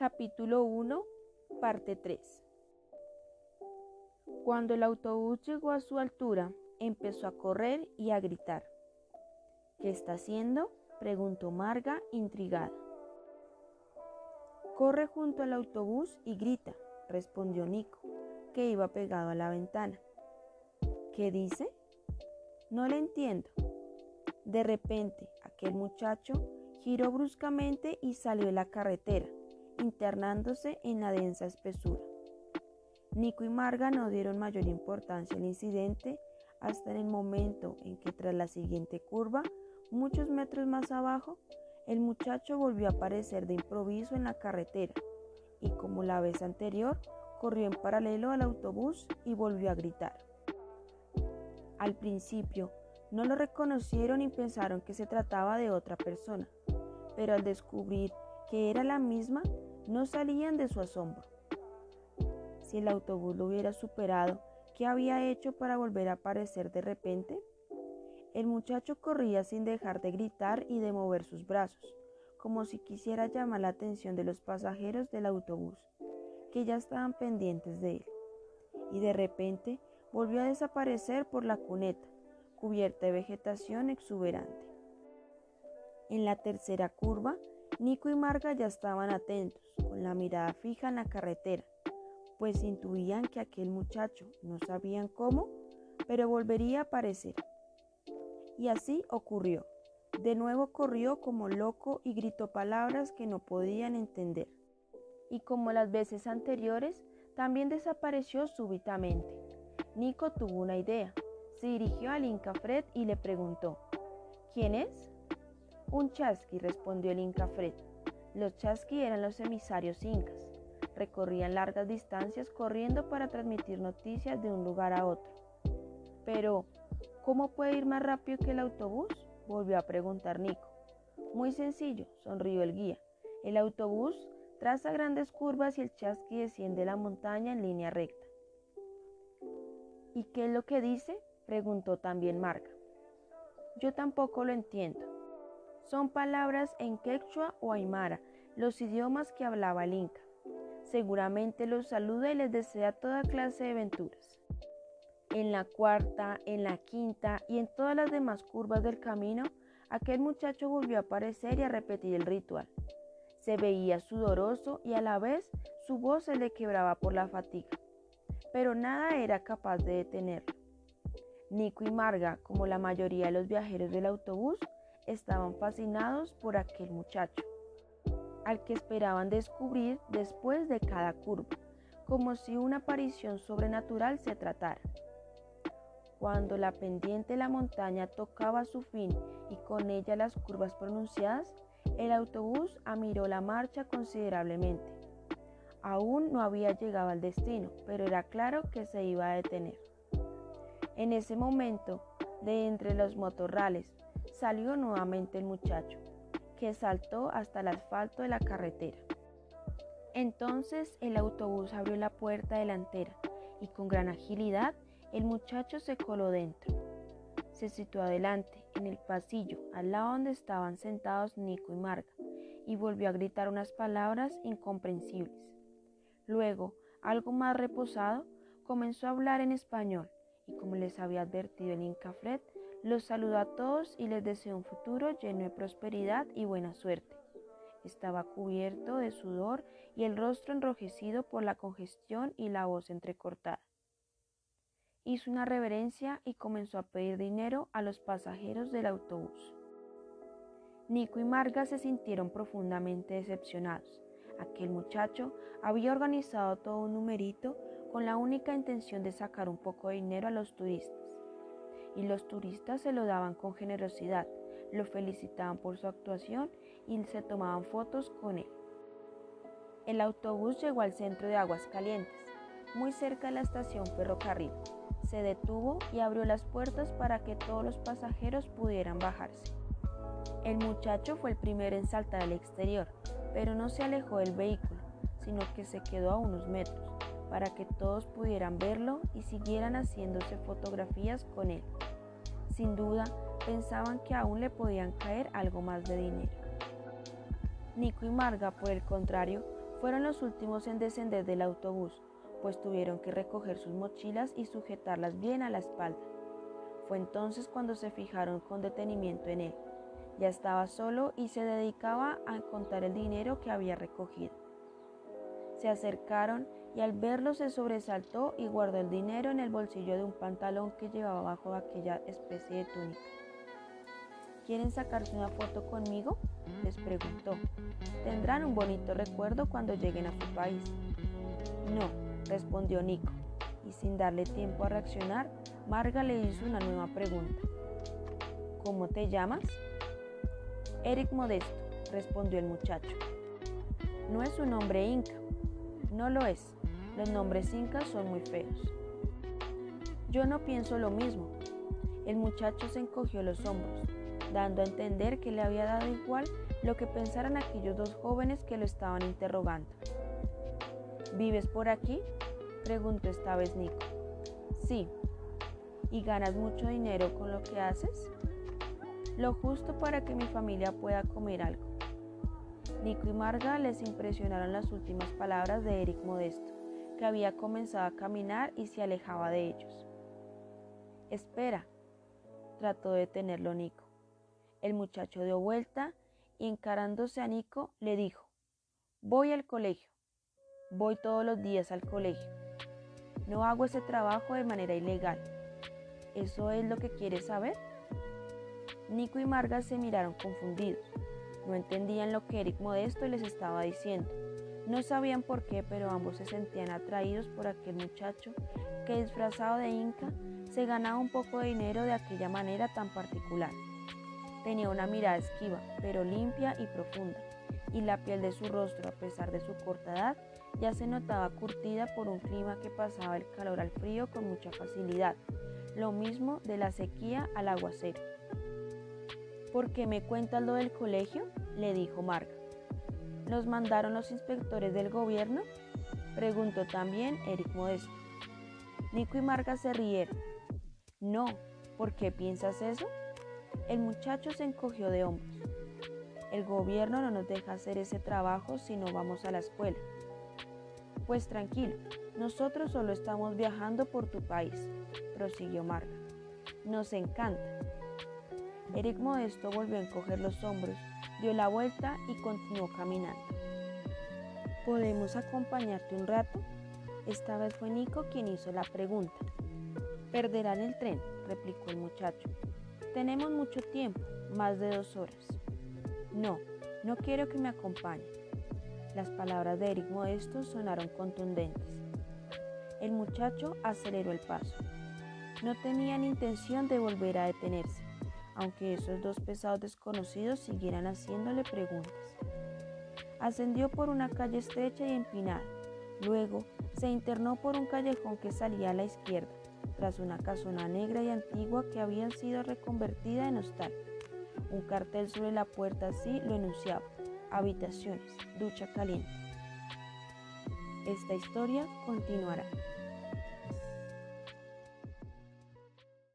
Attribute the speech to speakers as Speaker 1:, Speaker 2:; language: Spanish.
Speaker 1: Capítulo 1, parte 3. Cuando el autobús llegó a su altura, empezó a correr y a gritar. ¿Qué está haciendo? preguntó Marga, intrigada. Corre junto al autobús y grita, respondió Nico, que iba pegado a la ventana. ¿Qué dice? No le entiendo. De repente, aquel muchacho giró bruscamente y salió de la carretera, internándose en la densa espesura. Nico y Marga no dieron mayor importancia al incidente hasta en el momento en que tras la siguiente curva, muchos metros más abajo, el muchacho volvió a aparecer de improviso en la carretera y como la vez anterior, corrió en paralelo al autobús y volvió a gritar. Al principio no lo reconocieron y pensaron que se trataba de otra persona, pero al descubrir que era la misma, no salían de su asombro. Si el autobús lo hubiera superado, ¿qué había hecho para volver a aparecer de repente? El muchacho corría sin dejar de gritar y de mover sus brazos, como si quisiera llamar la atención de los pasajeros del autobús, que ya estaban pendientes de él. Y de repente volvió a desaparecer por la cuneta, cubierta de vegetación exuberante. En la tercera curva, Nico y Marga ya estaban atentos, con la mirada fija en la carretera, pues intuían que aquel muchacho, no sabían cómo, pero volvería a aparecer. Y así ocurrió. De nuevo corrió como loco y gritó palabras que no podían entender. Y como las veces anteriores, también desapareció súbitamente. Nico tuvo una idea. Se dirigió al Inca Fred y le preguntó, ¿quién es? Un chasqui, respondió el Inca Fred. Los chasqui eran los emisarios incas. Recorrían largas distancias corriendo para transmitir noticias de un lugar a otro. Pero, ¿cómo puede ir más rápido que el autobús? volvió a preguntar Nico. Muy sencillo, sonrió el guía. El autobús traza grandes curvas y el chasqui desciende la montaña en línea recta. ¿Y qué es lo que dice? preguntó también Marga. Yo tampoco lo entiendo. Son palabras en quechua o aymara, los idiomas que hablaba el Inca. Seguramente los saluda y les desea toda clase de aventuras. En la cuarta, en la quinta y en todas las demás curvas del camino, aquel muchacho volvió a aparecer y a repetir el ritual. Se veía sudoroso y a la vez su voz se le quebraba por la fatiga, pero nada era capaz de detenerlo. Nico y Marga, como la mayoría de los viajeros del autobús, estaban fascinados por aquel muchacho, al que esperaban descubrir después de cada curva, como si una aparición sobrenatural se tratara. Cuando la pendiente de la montaña tocaba su fin y con ella las curvas pronunciadas, el autobús amiró la marcha considerablemente. Aún no había llegado al destino, pero era claro que se iba a detener. En ese momento, de entre los motorrales, salió nuevamente el muchacho, que saltó hasta el asfalto de la carretera. Entonces el autobús abrió la puerta delantera y con gran agilidad el muchacho se coló dentro. Se situó adelante, en el pasillo, al lado donde estaban sentados Nico y Marga, y volvió a gritar unas palabras incomprensibles. Luego, algo más reposado, comenzó a hablar en español, y como les había advertido el Inca Fred, los saludó a todos y les deseó un futuro lleno de prosperidad y buena suerte. Estaba cubierto de sudor y el rostro enrojecido por la congestión y la voz entrecortada. Hizo una reverencia y comenzó a pedir dinero a los pasajeros del autobús. Nico y Marga se sintieron profundamente decepcionados. Aquel muchacho había organizado todo un numerito con la única intención de sacar un poco de dinero a los turistas y los turistas se lo daban con generosidad, lo felicitaban por su actuación y se tomaban fotos con él. El autobús llegó al centro de Aguascalientes, muy cerca de la estación ferrocarril. Se detuvo y abrió las puertas para que todos los pasajeros pudieran bajarse. El muchacho fue el primero en saltar al exterior, pero no se alejó del vehículo, sino que se quedó a unos metros para que todos pudieran verlo y siguieran haciéndose fotografías con él. Sin duda, pensaban que aún le podían caer algo más de dinero. Nico y Marga, por el contrario, Fueron los últimos en descender del autobús, pues tuvieron que recoger sus mochilas y sujetarlas bien a la espalda. Fue entonces cuando se fijaron con detenimiento en él. Ya estaba solo y se dedicaba a contar el dinero que había recogido. Se acercaron y al verlo se sobresaltó y guardó el dinero en el bolsillo de un pantalón que llevaba bajo aquella especie de túnica. ¿Quieren sacarse una foto conmigo? les preguntó. Tendrán un bonito recuerdo cuando lleguen a su país. No, respondió Nico, y sin darle tiempo a reaccionar, Marga le hizo una nueva pregunta. ¿Cómo te llamas? Eric Modesto, respondió el muchacho. No es un nombre inca. No lo es. Los nombres incas son muy feos. Yo no pienso lo mismo. El muchacho se encogió los hombros, dando a entender que le había dado igual lo que pensaran aquellos dos jóvenes que lo estaban interrogando. ¿Vives por aquí? preguntó esta vez Nico. Sí. ¿Y ganas mucho dinero con lo que haces? Lo justo para que mi familia pueda comer algo. Nico y Marga les impresionaron las últimas palabras de Eric Modesto, que había comenzado a caminar y se alejaba de ellos. Espera, trató de detenerlo Nico. El muchacho dio vuelta y encarándose a Nico le dijo, voy al colegio, voy todos los días al colegio. No hago ese trabajo de manera ilegal. ¿Eso es lo que quieres saber? Nico y Marga se miraron confundidos. No entendían lo que Eric Modesto les estaba diciendo. No sabían por qué, pero ambos se sentían atraídos por aquel muchacho que disfrazado de inca se ganaba un poco de dinero de aquella manera tan particular. Tenía una mirada esquiva, pero limpia y profunda, y la piel de su rostro, a pesar de su corta edad, ya se notaba curtida por un clima que pasaba el calor al frío con mucha facilidad, lo mismo de la sequía al aguacero. ¿Por qué me cuentas lo del colegio? le dijo Marga. ¿Nos mandaron los inspectores del gobierno? preguntó también Eric Modesto. Nico y Marga se rieron. No, ¿por qué piensas eso? El muchacho se encogió de hombros. El gobierno no nos deja hacer ese trabajo si no vamos a la escuela. Pues tranquilo, nosotros solo estamos viajando por tu país, prosiguió Marga. Nos encanta. Eric Modesto volvió a encoger los hombros, dio la vuelta y continuó caminando. ¿Podemos acompañarte un rato? Esta vez fue Nico quien hizo la pregunta. Perderán el tren, replicó el muchacho. Tenemos mucho tiempo, más de dos horas. No, no quiero que me acompañe. Las palabras de Eric Modesto sonaron contundentes. El muchacho aceleró el paso. No tenían intención de volver a detenerse, aunque esos dos pesados desconocidos siguieran haciéndole preguntas. Ascendió por una calle estrecha y empinada. Luego se internó por un callejón que salía a la izquierda tras una casona negra y antigua que había sido reconvertida en hostal. Un cartel sobre la puerta así lo enunciaba, habitaciones, ducha caliente. Esta historia continuará.